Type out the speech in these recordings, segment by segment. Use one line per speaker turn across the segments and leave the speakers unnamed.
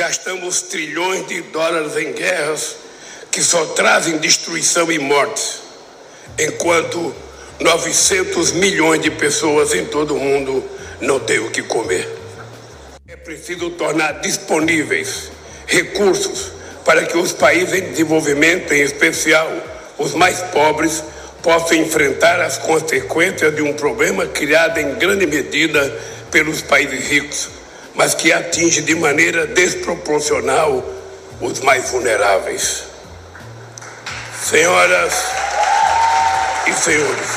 Gastamos trilhões de dólares em guerras que só trazem destruição e morte, enquanto 900 milhões de pessoas em todo o mundo não têm o que comer. É preciso tornar disponíveis recursos para que os países em desenvolvimento, em especial os mais pobres, possam enfrentar as consequências de um problema criado em grande medida pelos países ricos, mas que atinge de maneira desproporcional os mais vulneráveis. Senhoras e senhores,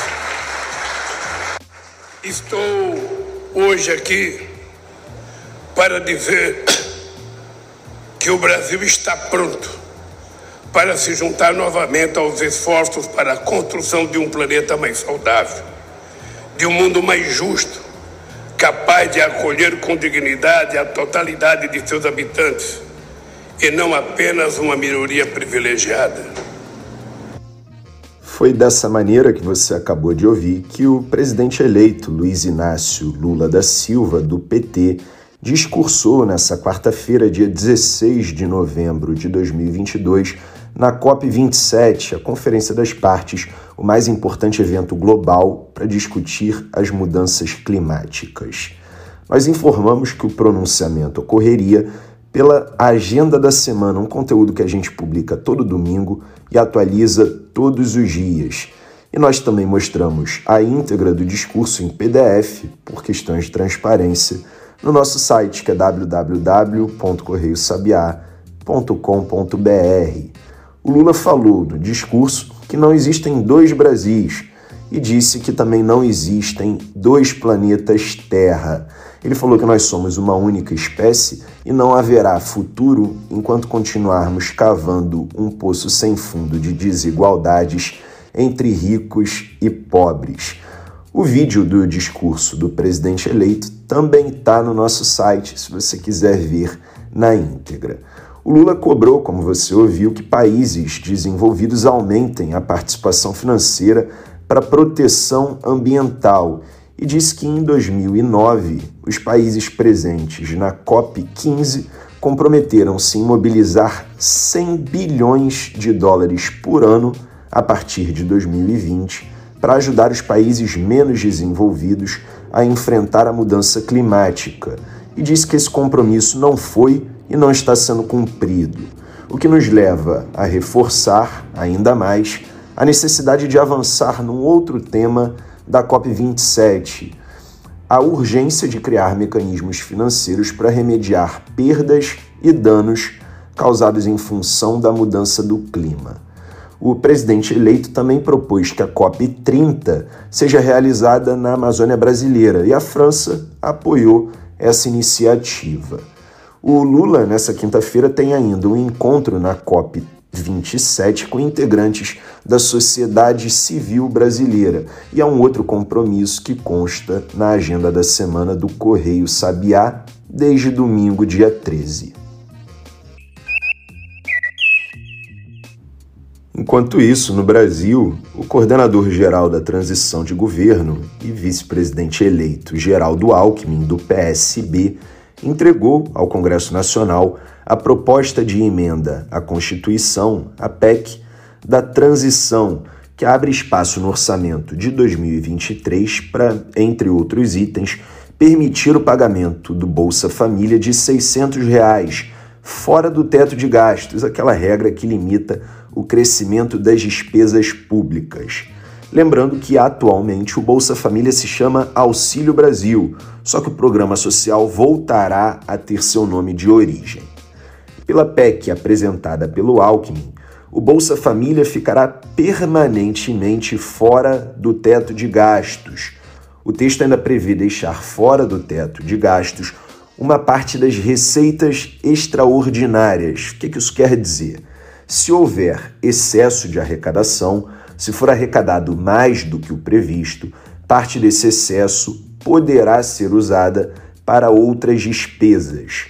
estou hoje aqui para dizer que o Brasil está pronto para se juntar novamente aos esforços para a construção de um planeta mais saudável, de um mundo mais justo, capaz de acolher com dignidade a totalidade de seus habitantes e não apenas uma minoria privilegiada.
Foi dessa maneira que você acabou de ouvir que o presidente eleito Luiz Inácio Lula da Silva, do PT, discursou nessa quarta-feira, dia 16 de novembro de 2022, na COP27, a Conferência das Partes, o mais importante evento global para discutir as mudanças climáticas. Nós informamos que o pronunciamento ocorreria pela Agenda da Semana, um conteúdo que a gente publica todo domingo e atualiza todos os dias. E nós também mostramos a íntegra do discurso em PDF, por questões de transparência, no nosso site que é www.correiosabiá.com.br. O Lula falou no discurso que não existem dois Brasis e disse que também não existem dois planetas Terra. Ele falou que nós somos uma única espécie e não haverá futuro enquanto continuarmos cavando um poço sem fundo de desigualdades entre ricos e pobres. O vídeo do discurso do presidente eleito também está no nosso site, se você quiser ver na íntegra. O Lula cobrou, como você ouviu, que países desenvolvidos aumentem a participação financeira para proteção ambiental e disse que em 2009 os países presentes na COP15 comprometeram-se em mobilizar 100 bilhões de dólares por ano a partir de 2020 para ajudar os países menos desenvolvidos a enfrentar a mudança climática. E disse que esse compromisso não foi e não está sendo cumprido, o que nos leva a reforçar ainda mais a necessidade de avançar num outro tema da COP27, a urgência de criar mecanismos financeiros para remediar perdas e danos causados em função da mudança do clima o presidente eleito também propôs que a COP30 seja realizada na Amazônia brasileira e a França apoiou essa iniciativa. O Lula, nessa quinta-feira, tem ainda um encontro na COP27 com integrantes da sociedade civil brasileira e há um outro compromisso que consta na agenda da semana do Correio Sabiá desde domingo, dia 13. Enquanto isso, no Brasil, o coordenador-geral da transição de governo e vice-presidente eleito Geraldo Alckmin, do PSB, entregou ao Congresso Nacional a proposta de emenda à Constituição, a PEC, da transição, que abre espaço no orçamento de 2023 para, entre outros itens, permitir o pagamento do Bolsa Família de 600 reais, fora do teto de gastos, aquela regra que limita o crescimento das despesas públicas. Lembrando que atualmente o Bolsa Família se chama Auxílio Brasil, só que o programa social voltará a ter seu nome de origem. Pela PEC apresentada pelo Alckmin, o Bolsa Família ficará permanentemente fora do teto de gastos. O texto ainda prevê deixar fora do teto de gastos uma parte das receitas extraordinárias. O que isso quer dizer? Se houver excesso de arrecadação, se for arrecadado mais do que o previsto, parte desse excesso poderá ser usada para outras despesas.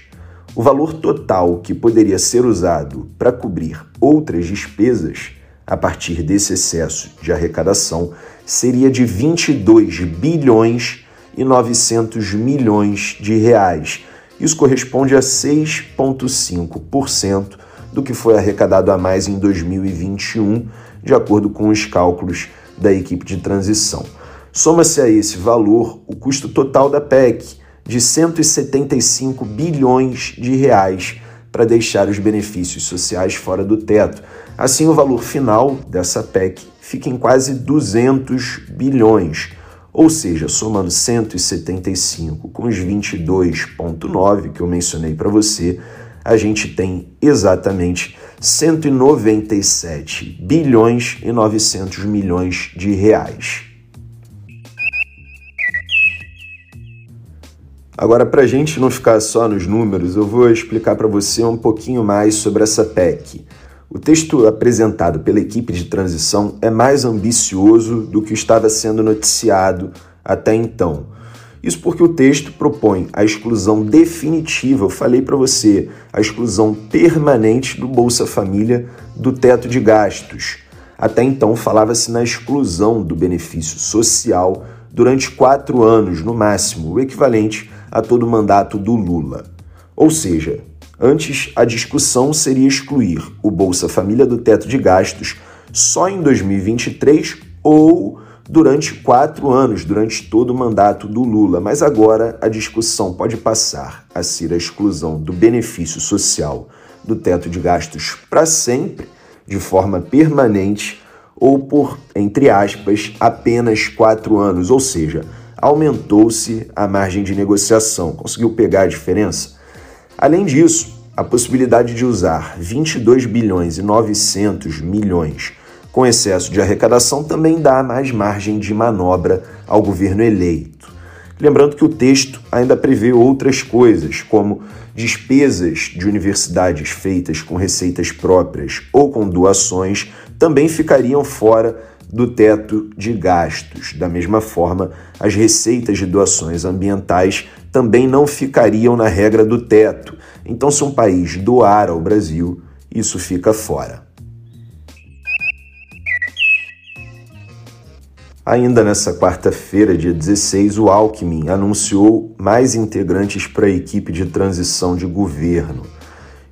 O valor total que poderia ser usado para cobrir outras despesas a partir desse excesso de arrecadação seria de 22 bilhões e 900 milhões de reais, Isso corresponde a 6,5% do que foi arrecadado a mais em 2021, de acordo com os cálculos da equipe de transição. Soma-se a esse valor o custo total da PEC, de 175 bilhões de reais para deixar os benefícios sociais fora do teto. Assim, o valor final dessa PEC fica em quase 200 bilhões, ou seja, somando 175 com os 22,9 que eu mencionei para você, a gente tem exatamente 197 bilhões e 900 milhões de reais. Agora, para a gente não ficar só nos números, eu vou explicar para você um pouquinho mais sobre essa PEC. O texto apresentado pela equipe de transição é mais ambicioso do que estava sendo noticiado até então. Isso porque o texto propõe a exclusão definitiva, eu falei para você, a exclusão permanente do Bolsa Família do teto de gastos. Até então falava-se na exclusão do benefício social durante quatro anos, no máximo, o equivalente a todo o mandato do Lula. Ou seja, antes a discussão seria excluir o Bolsa Família do teto de gastos só em 2023 ou durante quatro anos, durante todo o mandato do Lula. Mas agora a discussão pode passar a ser a exclusão do benefício social do teto de gastos para sempre, de forma permanente, ou por, entre aspas, apenas quatro anos, ou seja, aumentou-se a margem de negociação. Conseguiu pegar a diferença? Além disso, a possibilidade de usar 22 bilhões e 900 milhões com excesso de arrecadação também dá mais margem de manobra ao governo eleito. Lembrando que o texto ainda prevê outras coisas, como despesas de universidades feitas com receitas próprias ou com doações também ficariam fora do teto de gastos. Da mesma forma, as receitas de doações ambientais também não ficariam na regra do teto. Então, se um país doar ao Brasil, isso fica fora. Ainda nessa quarta-feira, dia 16, o Alckmin anunciou mais integrantes para a equipe de transição de governo.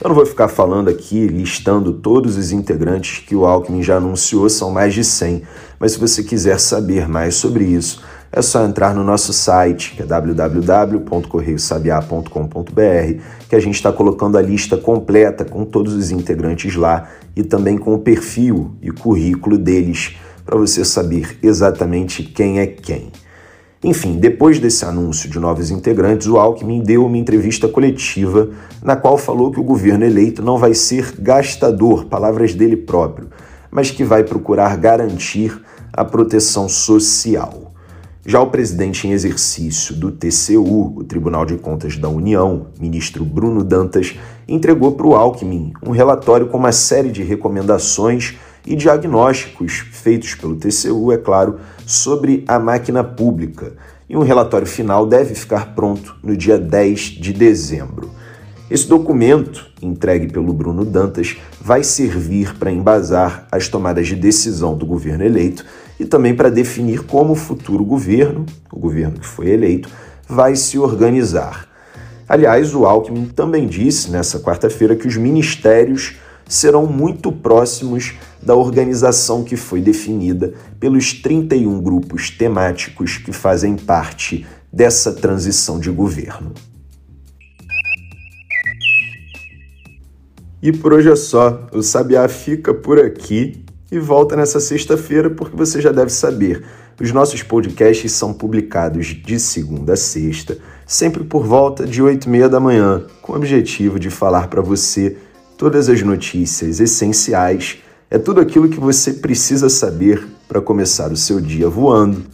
Eu não vou ficar falando aqui, listando todos os integrantes que o Alckmin já anunciou, são mais de 100, mas se você quiser saber mais sobre isso, é só entrar no nosso site, que é www.correiosabiá.com.br, que a gente está colocando a lista completa com todos os integrantes lá e também com o perfil e currículo deles para você saber exatamente quem é quem. Enfim, depois desse anúncio de novos integrantes, o Alckmin deu uma entrevista coletiva na qual falou que o governo eleito não vai ser gastador, palavras dele próprio, mas que vai procurar garantir a proteção social. Já o presidente em exercício do TCU, o Tribunal de Contas da União, ministro Bruno Dantas, entregou para o Alckmin um relatório com uma série de recomendações e diagnósticos feitos pelo TCU, é claro, sobre a máquina pública. E um relatório final deve ficar pronto no dia 10 de dezembro. Esse documento, entregue pelo Bruno Dantas, vai servir para embasar as tomadas de decisão do governo eleito e também para definir como o futuro governo, o governo que foi eleito, vai se organizar. Aliás, o Alckmin também disse nessa quarta-feira que os ministérios serão muito próximos da organização que foi definida pelos 31 grupos temáticos que fazem parte dessa transição de governo. E por hoje é só. O Sabiá fica por aqui e volta nessa sexta-feira, porque você já deve saber. Os nossos podcasts são publicados de segunda a sexta, sempre por volta de 8 e meia da manhã, com o objetivo de falar para você todas as notícias essenciais é tudo aquilo que você precisa saber para começar o seu dia voando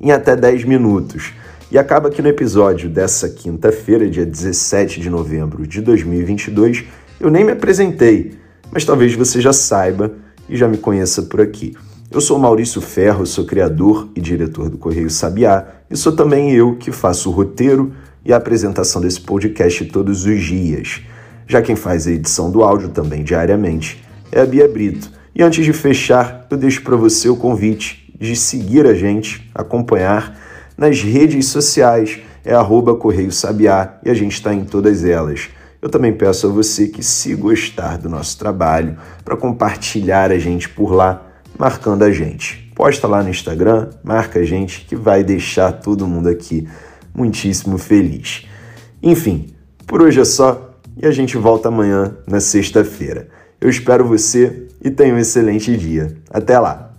em até 10 minutos. E acaba aqui no episódio dessa quinta-feira, dia 17 de novembro de 2022, eu nem me apresentei, mas talvez você já saiba e já me conheça por aqui. Eu sou Maurício Ferro, sou criador e diretor do Correio Sabiá e sou também eu que faço o roteiro e a apresentação desse podcast todos os dias. Já quem faz a edição do áudio também diariamente é a Bia Brito. E antes de fechar, eu deixo para você o convite de seguir a gente, acompanhar nas redes sociais. é arroba Correio Sabiá e a gente está em todas elas. Eu também peço a você que, se gostar do nosso trabalho, para compartilhar a gente por lá, marcando a gente. Posta lá no Instagram, marca a gente, que vai deixar todo mundo aqui muitíssimo feliz. Enfim, por hoje é só e a gente volta amanhã, na sexta-feira. Eu espero você e tenha um excelente dia. Até lá!